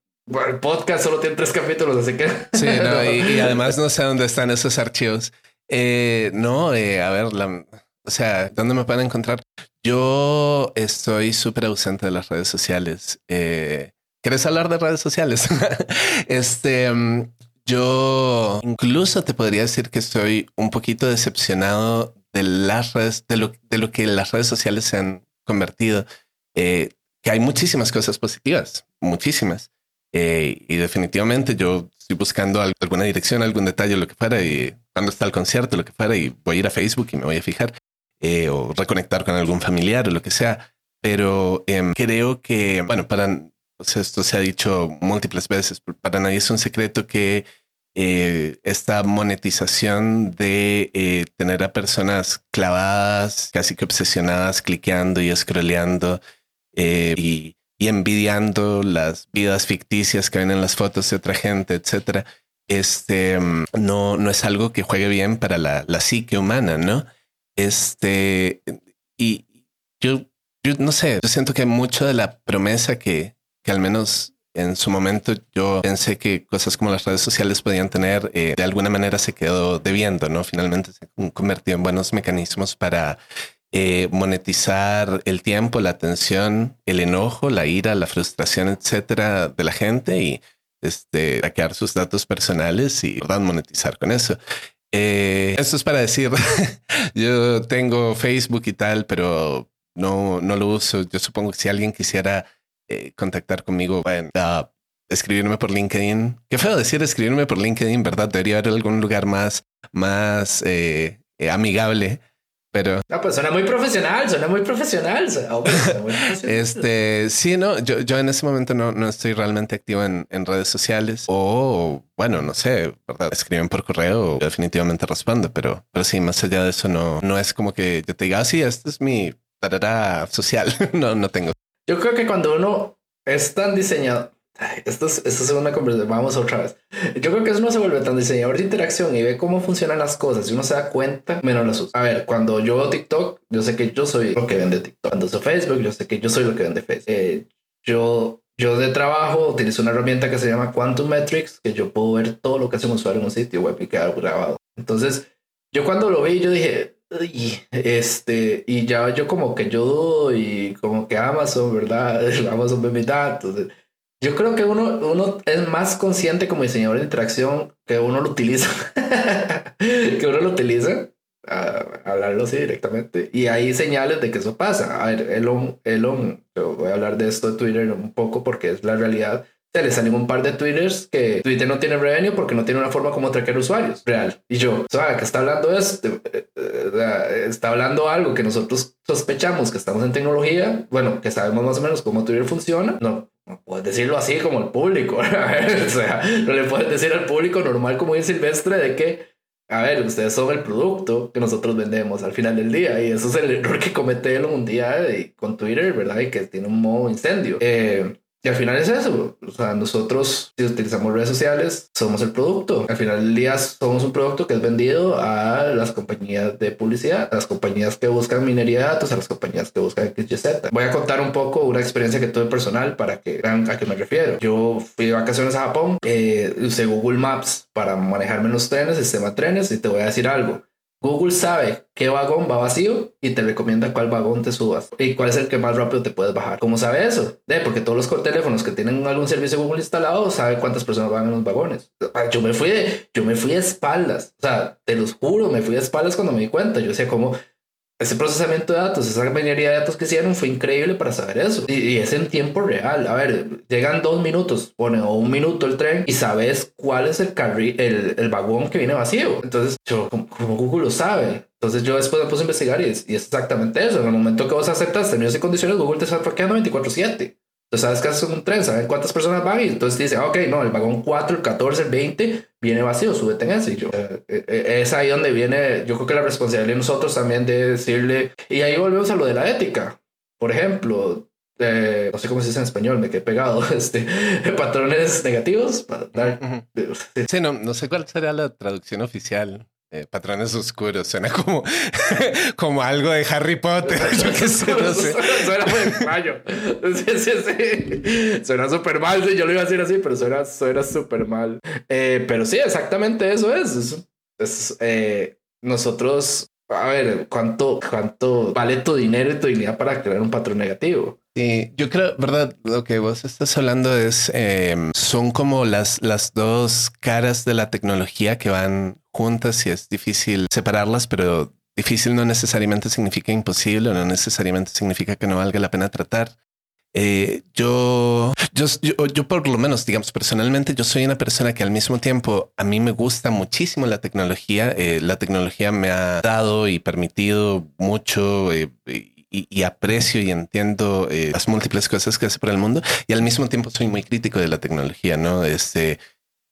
el podcast solo tiene tres capítulos, así que... Sí, no, y, además no sé dónde están esos archivos. Eh, no, eh, a ver, la, o sea, ¿dónde me pueden encontrar? Yo estoy súper ausente de las redes sociales. Eh, ¿Quieres hablar de redes sociales? este, mm, yo incluso te podría decir que estoy un poquito decepcionado de las redes, de lo, de lo que las redes sociales se han convertido. Eh, que hay muchísimas cosas positivas, muchísimas. Eh, y definitivamente yo estoy buscando alguna dirección, algún detalle, lo que fuera, y cuando está el concierto, lo que fuera, y voy a ir a Facebook y me voy a fijar, eh, o reconectar con algún familiar o lo que sea. Pero em, creo que, bueno, para, esto se ha dicho múltiples veces, para nadie es un secreto que eh, esta monetización de eh, tener a personas clavadas, casi que obsesionadas, cliqueando y scrolleando y, y, envidiando las vidas ficticias que ven en las fotos de otra gente, etcétera, este mm, no, no es algo que juegue bien para la, la psique humana, ¿no? Este, y yo, yo no sé, yo siento que mucho de la promesa que, que al menos en su momento yo pensé que cosas como las redes sociales podían tener, eh, de alguna manera se quedó debiendo, ¿no? Finalmente se convirtió en buenos mecanismos para eh, monetizar el tiempo, la atención, el enojo, la ira, la frustración, etcétera, de la gente y este, hackear sus datos personales y ¿verdad? monetizar con eso. Eh, esto es para decir, yo tengo Facebook y tal, pero no, no lo uso. Yo supongo que si alguien quisiera eh, contactar conmigo, bueno, escribirme por LinkedIn. Qué feo decir escribirme por LinkedIn, ¿verdad? Debería haber algún lugar más, más eh, amigable pero. No, pues suena muy profesional, suena muy profesional. este, sí, no, yo, yo en ese momento no, no estoy realmente activo en, en redes sociales o, bueno, no sé, ¿verdad? Escriben por correo, yo definitivamente respondo, pero, pero sí, más allá de eso, no, no es como que yo te diga, ah, sí, este es mi tarara social. no, no tengo. Yo creo que cuando uno es tan diseñado, esto es, esto es una conversación. Vamos otra vez. Yo creo que eso no se vuelve tan diseñador de interacción y ve cómo funcionan las cosas y uno se da cuenta, menos las usa. A ver, cuando yo veo TikTok, yo sé que yo soy lo que vende TikTok. Cuando uso Facebook, yo sé que yo soy lo que vende Facebook. Eh, yo, yo de trabajo utilizo una herramienta que se llama Quantum Metrics, que yo puedo ver todo lo que hace un usuario en un sitio web y quedar grabado. Entonces, yo cuando lo vi, yo dije, este, y ya yo como que yo y como que Amazon, ¿verdad? Amazon ve mis datos. Yo creo que uno, uno es más consciente como diseñador de interacción que uno lo utiliza, que uno lo utiliza, a, hablarlo así directamente. Y hay señales de que eso pasa. A ver, Elon, Elon, voy a hablar de esto de Twitter un poco porque es la realidad se le salen un par de twitters que Twitter no tiene revenue porque no tiene una forma como traquear usuarios real. Y yo, ¿sabes qué está hablando esto? Eh, eh, está hablando algo que nosotros sospechamos que estamos en tecnología, bueno, que sabemos más o menos cómo Twitter funciona. No, no puedes decirlo así como el público. o sea, no le puedes decir al público normal como un silvestre de que, a ver, ustedes son el producto que nosotros vendemos al final del día. Y eso es el error que comete él un día con Twitter, ¿verdad? Y que tiene un modo incendio. Eh, y al final es eso. O sea, nosotros, si utilizamos redes sociales, somos el producto. Al final del día, somos un producto que es vendido a las compañías de publicidad, a las compañías que buscan minería de datos, a las compañías que buscan XYZ. Voy a contar un poco una experiencia que tuve personal para que vean a qué me refiero. Yo fui de vacaciones a Japón, eh, usé Google Maps para manejarme en los trenes, sistema de trenes, y te voy a decir algo. Google sabe qué vagón va vacío y te recomienda cuál vagón te subas y cuál es el que más rápido te puedes bajar. ¿Cómo sabe eso? Porque todos los teléfonos que tienen algún servicio Google instalado saben cuántas personas van en los vagones. Ah, yo me fui de, yo me fui espaldas. O sea, te los juro, me fui de espaldas cuando me di cuenta. Yo decía como ese procesamiento de datos, esa minería de datos que hicieron fue increíble para saber eso. Y, es en tiempo real. A ver, llegan dos minutos, pone o un minuto el tren y sabes cuál es el, el, el vagón que viene vacío. Entonces, yo, como, Google lo sabe. Entonces yo después me puse a investigar y es, y es exactamente eso. En el momento que vos aceptas términos y condiciones, Google te está traqueando 24/7. Entonces sabes que haces un tren, sabes cuántas personas van y entonces te dice, ah, ok, no, el vagón 4, el 14, el 20 viene vacío, súbete en ese. Y yo, eh, eh, es ahí donde viene, yo creo que la responsabilidad de nosotros también de decirle, y ahí volvemos a lo de la ética. Por ejemplo, eh, no sé cómo se dice en español, me quedé pegado, este, patrones negativos. Sí, no, no sé cuál sería la traducción oficial. Eh, patrones oscuros, suena como, como algo de Harry Potter. Yo qué sé, no sé. Suena muy extraño. Sí, sí, sí. Suena súper mal. yo lo iba a decir así, pero suena, suena súper mal. Eh, pero sí, exactamente eso es. es, eh, nosotros, a ver, ¿cuánto, ¿cuánto vale tu dinero y tu dignidad para crear un patrón negativo? Sí, yo creo, verdad, lo que vos estás hablando es, em, son como las, las dos caras de la tecnología que van juntas y es difícil separarlas, pero difícil no necesariamente significa imposible, no necesariamente significa que no valga la pena tratar. Eh, yo, yo, yo, por lo menos, digamos, personalmente, yo soy una persona que al mismo tiempo a mí me gusta muchísimo la tecnología. Eh, la tecnología me ha dado y permitido mucho eh, y, aprecio y entiendo las múltiples cosas que hace por el mundo. Y al mismo tiempo soy muy crítico de la tecnología, ¿no? Este,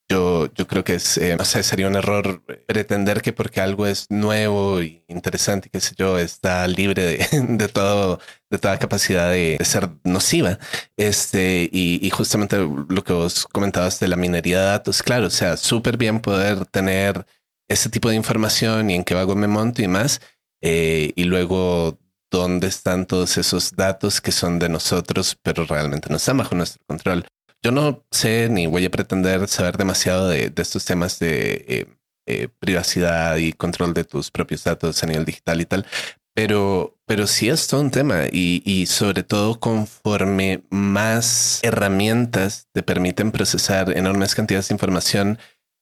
yo, yo creo que es, sé, sería un error pretender que porque algo es nuevo y interesante, qué sé yo, está libre de, de todo de toda capacidad de, ser nociva. Este, y, justamente lo que vos comentabas de la minería de datos, claro, o sea, súper bien poder tener ese tipo de información y en qué vago me monto y más. Eh, y luego, ¿dónde están todos esos datos que son de nosotros, pero realmente no están bajo nuestro control? Yo no sé ni voy a pretender saber demasiado de, estos temas de eh, eh, privacidad y control de tus propios datos a nivel digital y tal, pero, pero sí es todo un tema y, y, sobre todo conforme más herramientas te permiten procesar enormes cantidades de información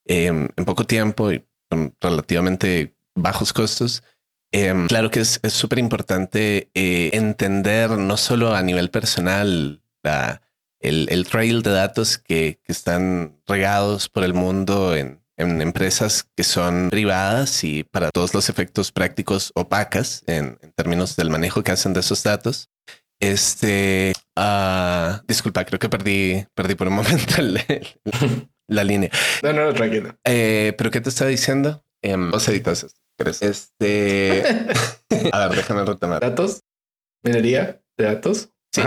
em, en poco tiempo y con relativamente bajos costos. Em, claro que es súper importante eh, entender no solo a nivel personal la, el, el, trail de datos que, que están regados por el mundo en, en empresas que son privadas y para todos los efectos prácticos opacas en, términos del manejo que hacen de esos datos. Este, uh, disculpa, creo que perdí, perdí por un momento la línea. No, no, tranquilo. Eh, pero ¿qué te estaba diciendo? Eh, vos editas esto. Este, a ver, déjame retomar. ¿Datos? ¿Minería de datos? Sí.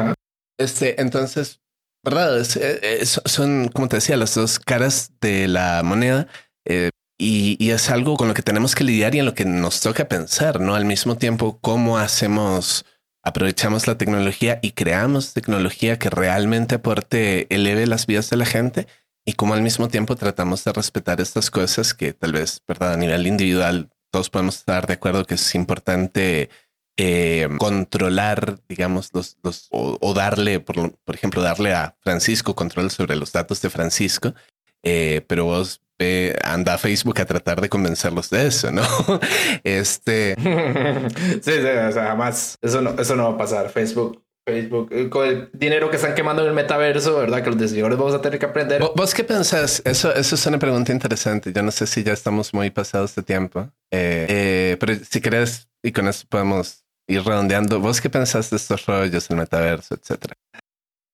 Este, entonces, ¿verdad? Eh, son, como te decía, las dos caras de la moneda. Eh, y, es algo con lo que tenemos que lidiar y en lo que nos toca pensar, ¿no? Al mismo tiempo, cómo hacemos, aprovechamos la tecnología y creamos tecnología que realmente aporte, eleve las vidas de la gente y cómo al mismo tiempo tratamos de respetar estas cosas que tal vez, ¿verdad? A nivel individual, todos podemos estar de acuerdo que es importante eh, controlar, digamos, los, los o, darle, por, por, ejemplo, darle a Francisco control sobre los datos de Francisco, eh, pero vos anda a Facebook a tratar de convencerlos de eso, ¿no? este. sí, sí, o sea, jamás. Eso no, eso no va a pasar. Facebook Facebook, eh, con el dinero que están quemando en el metaverso, ¿verdad? Que los diseñadores vamos a tener que aprender. ¿Vos qué pensás? Eso, eso es una pregunta interesante. Yo no sé si ya estamos muy pasados de tiempo, eh, pero si querés, y con eso podemos ir redondeando. ¿Vos qué pensás de estos rollos, el metaverso, etcétera?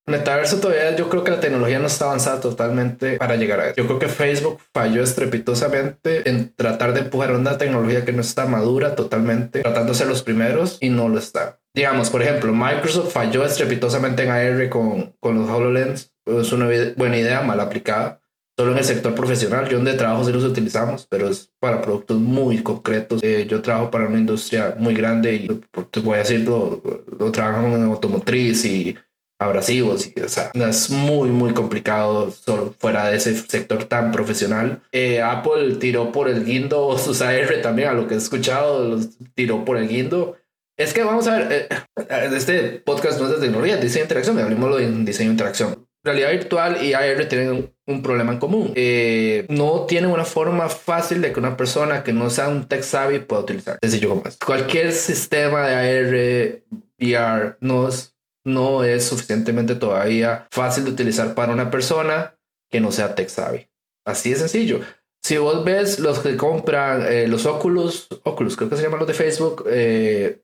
Metaverso todavía yo creo que la tecnología no está avanzada totalmente para llegar a eso. Yo creo que Facebook falló estrepitosamente en tratar de empujar una tecnología que no está madura totalmente, tratando de ser los primeros y no lo está. Digamos, por ejemplo, Microsoft falló estrepitosamente en AR con, con los HoloLens. Es una buena idea mal aplicada solo en el sector profesional. Yo donde trabajo sí los utilizamos, pero es para productos muy concretos. Eh, yo trabajo para una industria muy grande y te voy a decirlo, lo, trabajamos en automotriz y abrasivos y o sea, es muy muy complicado solo fuera de ese sector tan profesional eh, Apple tiró por el guindo sus AR también a lo que he escuchado los tiró por el guindo es que vamos a ver eh, este podcast no es de tecnología diseño de interacción hablemos de diseño de interacción realidad virtual y AR tienen un, problema en común. Eh, no tienen una forma fácil de que una persona que no sea un tech savvy pueda utilizar. Sencillo como es. Cualquier sistema de AR, VR, no es, no es suficientemente todavía fácil de utilizar para una persona que no sea tech savvy. Así de sencillo. Si vos ves los que compran eh, los Oculus, Oculus, creo que se llaman los de Facebook, eh,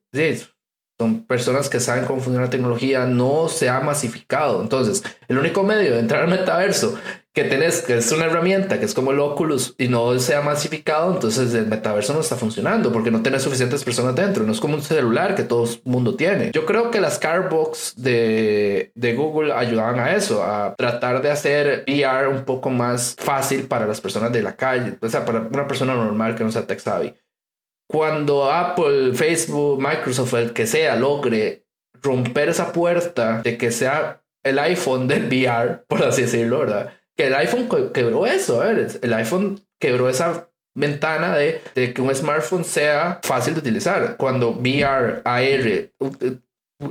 son personas que saben cómo funciona la tecnología, no se ha masificado. Entonces, el único medio de entrar al metaverso que tenés, que es una herramienta, que es como el Oculus, y no se ha masificado, entonces el metaverso no está funcionando porque no tenés suficientes personas dentro. No es como un celular que todo el mundo tiene. Yo creo que las Carbox de, de Google ayudaban a eso, a tratar de hacer VR un poco más fácil para las personas de la calle, o sea, para una persona normal que no sea tech savvy cuando Apple, Facebook, Microsoft, el que sea, logre romper esa puerta de que sea el iPhone del VR, por así decirlo, ¿verdad? Que el iPhone quebró eso, el iPhone quebró esa ventana de, de, que un smartphone sea fácil de utilizar. Cuando VR, AR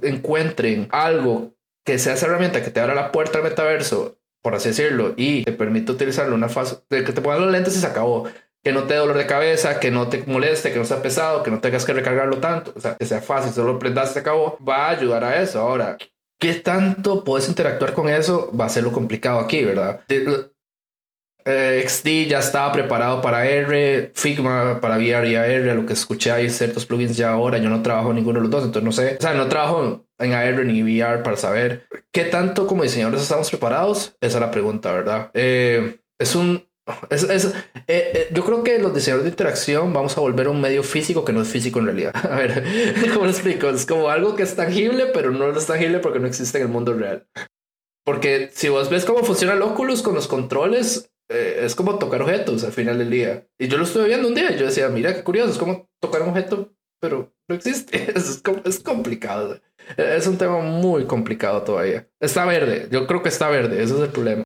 encuentren algo que sea esa herramienta que te abra la puerta al metaverso, por así decirlo, y te permite utilizarlo una fase de que te pongan los lentes y se acabó que no te dé dolor de cabeza, que no te moleste, que no sea pesado, que no tengas que recargarlo tanto, o sea, que sea fácil, solo prendas y se acabó, va a ayudar a eso. Ahora, ¿qué tanto puedes interactuar con eso? Va a ser lo complicado aquí, ¿verdad? Eh, XD ya estaba preparado para R, Figma para VR y AR, lo que escuché hay ciertos plugins ya ahora, yo no trabajo ninguno de los dos, entonces no sé, o sea, no trabajo en AR ni VR para saber qué tanto como diseñadores estamos preparados, esa es la pregunta, ¿verdad? Eh, es un... Es, eh, yo creo que los diseñadores de interacción vamos a volver a un medio físico que no es físico en realidad. A ver, ¿cómo lo explico? Es como algo que es tangible, pero no es tangible porque no existe en el mundo real. Porque si vos ves cómo funciona el Oculus con los controles, eh, es como tocar objetos al final del día. Y yo lo estuve viendo un día y yo decía, mira qué curioso, es como tocar un objeto, pero no existe. Es, es complicado. Es un tema muy complicado todavía. Está verde, yo creo que está verde, ese es el problema.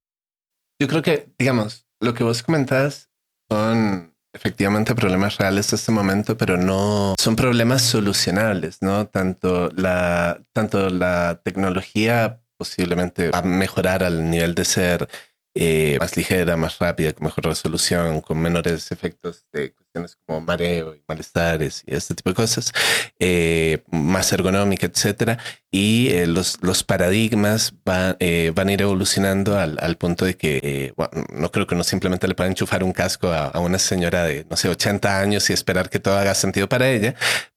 Yo creo que, digamos, lo que vos comentas son efectivamente problemas reales de este momento, pero no son problemas solucionables, ¿no? Tanto la, tanto la tecnología posiblemente va a mejorar al nivel de ser eh, más ligera, más rápida, con mejor resolución, con menores efectos de cuestiones como mareo y malestares y este tipo de cosas, eh, más ergonómica, etcétera. Y eh, los, los paradigmas van a ir evolucionando al, al punto de que no creo que uno simplemente le pueda enchufar un casco a, a, una señora de, no sé, 80 años y esperar que todo haga sentido para ella,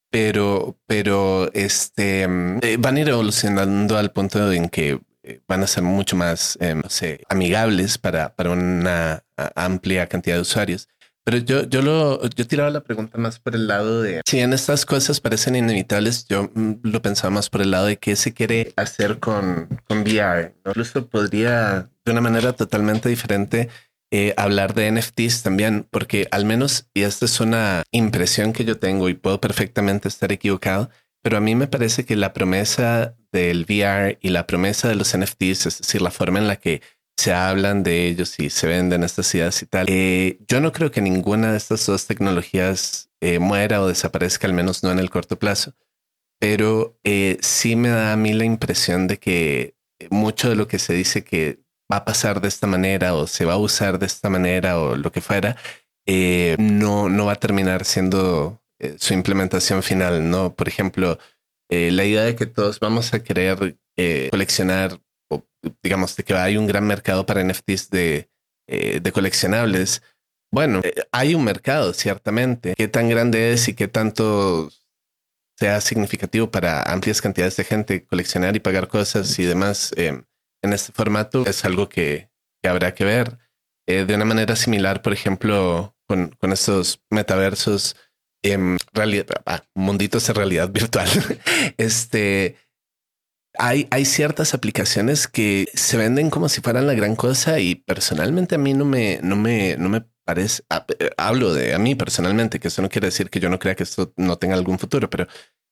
pero, pero este, van a ir evolucionando al punto en que eh, van a ser mucho más, eh, no sé, amigables para, para una amplia cantidad de usuarios. Pero yo, yo lo, yo tiraba la pregunta más por el lado de si en estas cosas parecen inevitables, yo mm, lo pensaba más por el lado de qué se quiere hacer con, con VR. Incluso podría, de una manera totalmente diferente, eh, hablar de NFTs también, porque al menos, y esta es una impresión que yo tengo y puedo perfectamente estar equivocado, pero a mí me parece que la promesa del VR y la promesa de los NFTs, es decir, la forma en la que se hablan de ellos y se venden estas ideas y tal, eh, yo no creo que ninguna de estas dos tecnologías eh, muera o desaparezca, al menos no en el corto plazo. Pero eh, sí me da a mí la impresión de que mucho de lo que se dice que va a pasar de esta manera o se va a usar de esta manera o lo que fuera, no, no va a terminar siendo su implementación final, ¿no? Por ejemplo, eh, la idea de que todos vamos a querer eh, coleccionar, digamos, de que hay un gran mercado para NFTs de, de coleccionables. Bueno, hay un mercado, ciertamente. ¿Qué tan grande es y qué tanto sea significativo para amplias cantidades de gente coleccionar y pagar cosas y demás en este formato? Es algo que, que habrá que ver. de una manera similar, por ejemplo, con, con estos metaversos en realidad, ah, munditos de realidad virtual, este, hay, hay ciertas aplicaciones que se venden como si fueran la gran cosa y personalmente a mí no me, no me, no me parece, ah, eh, hablo de a mí personalmente, que eso no quiere decir que yo no crea que esto no tenga algún futuro, pero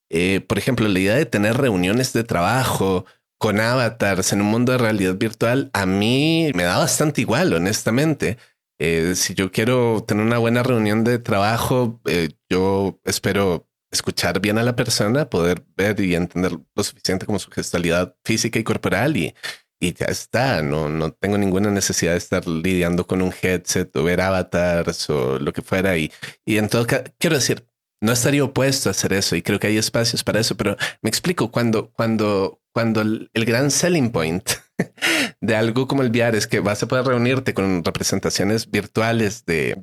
eh, por ejemplo, la idea de tener reuniones de trabajo con avatars en un mundo de realidad virtual, a mí me da bastante igual, honestamente. Eh, si yo quiero tener una buena reunión de trabajo, eh, yo espero escuchar bien a la persona, poder ver y entender lo suficiente como su gestualidad física y corporal y, y ya está. No, no tengo ninguna necesidad de estar lidiando con un headset o ver avatars o lo que fuera. Y, y en todo caso, quiero decir, no estaría opuesto a hacer eso y creo que hay espacios para eso, pero me explico cuando, cuando, cuando el, gran selling point de algo como el VR es que vas a poder reunirte con representaciones virtuales de,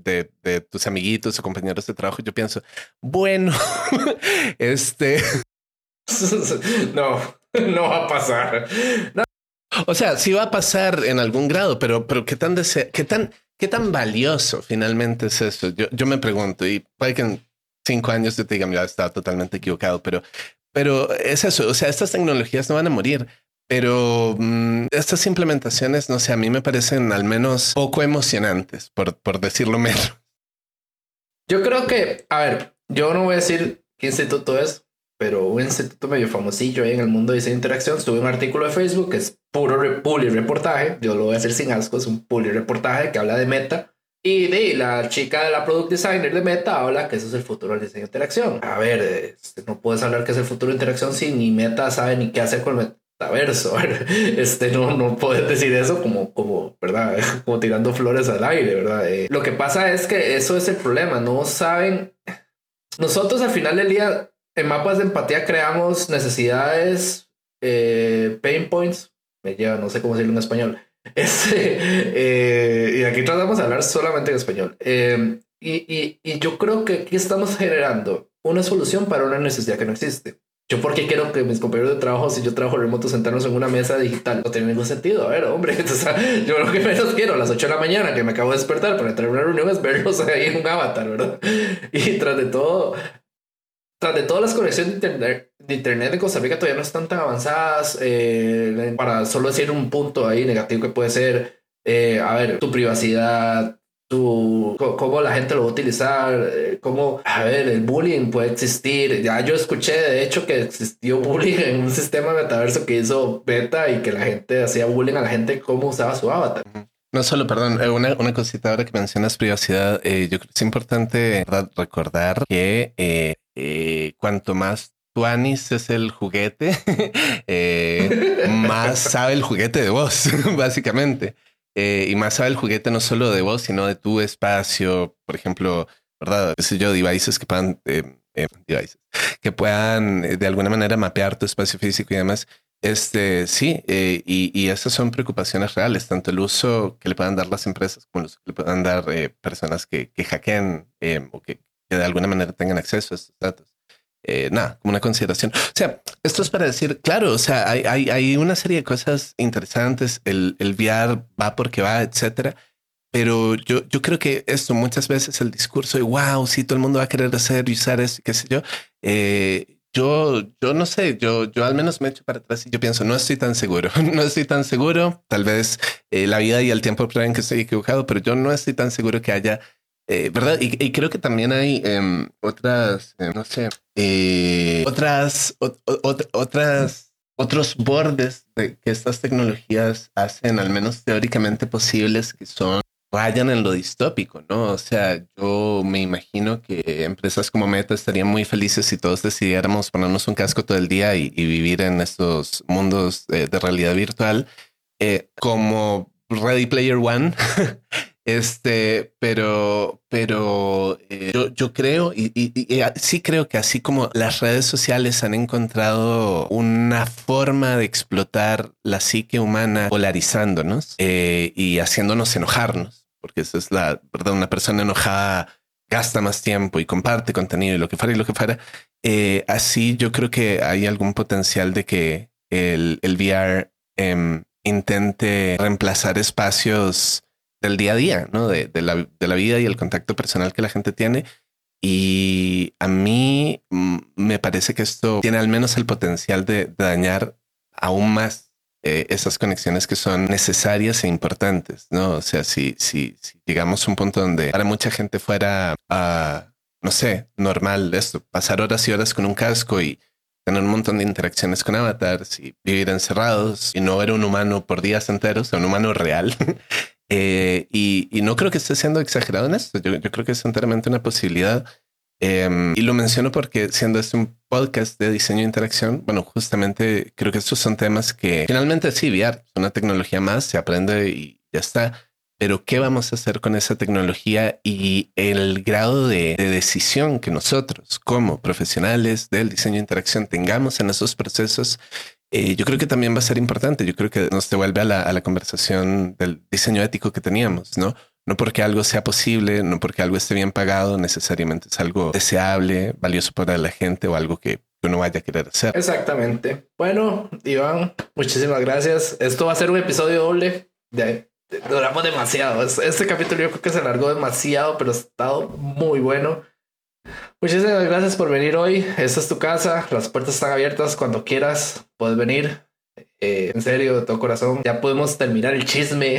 de, tus amiguitos o compañeros de trabajo. Yo pienso, bueno, este no, no va a pasar. O sea, sí va a pasar en algún grado, pero, pero qué tan qué tan, qué tan valioso finalmente es eso. Yo, yo me pregunto y puede que en cinco años yo te diga, mira, estaba totalmente equivocado, pero pero es eso, o sea, estas tecnologías no van a morir, pero mm, estas implementaciones, no sé, a mí me parecen al menos poco emocionantes, por, por decirlo menos. Yo creo que, a ver, yo no voy a decir qué instituto es, pero un instituto medio famosillo ahí en el mundo de diseño interacción. Tuve un artículo de Facebook que es puro puli reportaje. Yo lo voy a hacer sin asco, es un puli reportaje que habla de meta y de la chica de la product designer de Meta habla que eso es el futuro del diseño de interacción. A ver, este, no puedes hablar que es el futuro de interacción si ni Meta sabe ni qué hacer con el metaverso. Este, no, no puedes decir eso como, como, ¿verdad? Como tirando flores al aire, ¿verdad? Eh, lo que pasa es que eso es el problema. No saben. Nosotros al final del día, en mapas de empatía creamos necesidades eh, pain points, me lleva, no sé cómo decirlo en español. Este, eh, y aquí tratamos de hablar solamente en español. Eh, y, y, y yo creo que aquí estamos generando una solución para una necesidad que no existe. Yo porque quiero que mis compañeros de trabajo, si yo trabajo remoto, sentarnos en una mesa digital, no tiene ningún sentido. A ver, hombre, yo lo que menos quiero a las 8 de la mañana que me acabo de despertar para entrar a una reunión es verlos ahí en un avatar, ¿verdad? Y tras de todo, tras de todas las conexiones de internet, de internet Costa Rica todavía no están tan avanzadas. Eh, para solo decir un punto ahí negativo que puede ser, eh, a ver, tu privacidad, tu, cómo la gente lo va a utilizar, eh, cómo, a ver, el bullying puede existir. Ya yo escuché, de hecho, que existió bullying en un sistema metaverso que hizo beta y que la gente hacía bullying a la gente cómo usaba su avatar. No solo, perdón, una, una cosita ahora que mencionas privacidad, yo creo que es importante recordar que eh, cuanto más tuanis es el juguete, eh, más sabe el juguete de vos, básicamente. Eh, y más sabe el juguete no solo de vos, sino de tu espacio, por ejemplo, ¿verdad? ¿Qué yo? Devices que puedan, devices, que puedan de alguna manera mapear tu espacio físico y demás. Este sí, y, y esas son preocupaciones reales, tanto el uso que le puedan dar las empresas como el uso que le puedan dar personas que, que hackeen o que, que de alguna manera tengan acceso a estos datos. Eh, nada, como una consideración. O sea, esto es para decir, claro, o sea, hay, hay, hay una serie de cosas interesantes, el, el VR va porque va, etcétera. Pero yo, yo creo que esto muchas veces el discurso de wow, sí, todo el mundo va a querer hacer y usar esto, qué sé yo. Eh, yo, yo no sé, yo, yo al menos me echo para atrás y yo pienso, no estoy tan seguro, no estoy tan seguro. Tal vez eh, la vida y el tiempo prueben que estoy equivocado, pero yo no estoy tan seguro que haya eh, ¿Verdad? Y, creo que también hay em, otras, em, no sé, eh, otras, otras, otros bordes de que estas tecnologías hacen, al menos teóricamente posibles, que son rayan en lo distópico, ¿no? O sea, yo me imagino que empresas como Meta estarían muy felices si todos decidiéramos ponernos un casco todo el día y, vivir en estos mundos de, realidad virtual, eh, como Ready Player One. Este, pero, pero eh, yo, yo, creo y, ah, sí creo que así como las redes sociales han encontrado una forma de explotar la psique humana polarizándonos eh, y haciéndonos enojarnos, porque esa es la verdad. Una persona enojada gasta más tiempo y comparte contenido y lo que fuera y lo que fuera. Eh, así yo creo que hay algún potencial de que el, el VR em, intente reemplazar espacios del día a día, ¿no? De, la, de, la, vida y el contacto personal que la gente tiene. Y a mí mm, me parece que esto tiene al menos el potencial de, dañar aún más eh, esas conexiones que son necesarias e importantes, ¿no? O sea, si, si, si llegamos a un punto donde para mucha gente fuera, a, no sé, normal esto, pasar horas y horas con un casco y tener un montón de interacciones con avatars y vivir encerrados y no ver un humano por días enteros, un humano real, Eh, y, no creo que esté siendo exagerado en esto. Yo, creo que es enteramente una posibilidad. Em, y lo menciono porque siendo este un podcast de diseño e interacción, bueno, justamente creo que estos son temas que finalmente sí, VR es una tecnología más, se aprende y ya está. Pero ¿qué vamos a hacer con esa tecnología y el grado de, de decisión que nosotros como profesionales del diseño e interacción tengamos en esos procesos eh, yo creo que también va a ser importante. Yo creo que nos devuelve a la, a la conversación del diseño ético que teníamos, ¿no? No porque algo sea posible, no porque algo esté bien pagado, necesariamente es algo deseable, valioso para la gente o algo que uno vaya a querer hacer. Exactamente. Bueno, Iván, muchísimas gracias. Esto va a ser un episodio doble. De, duramos demasiado. Este capítulo yo creo que se alargó demasiado, pero ha estado muy bueno. Muchísimas gracias por venir hoy. Esta es tu casa. Las puertas están abiertas cuando quieras. Puedes venir. Eh, en serio, de todo corazón. Ya podemos terminar el chisme.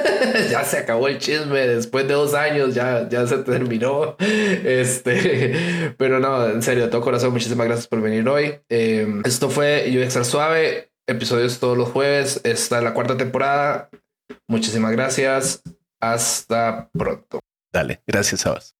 ya se acabó el chisme. Después de dos años ya, ya se terminó. Este, pero no, en serio, de todo corazón. Muchísimas gracias por venir hoy. Em, esto fue Extra Suave. Episodios todos los jueves. Esta es la cuarta temporada. Muchísimas gracias. Hasta pronto. Dale, gracias a vos.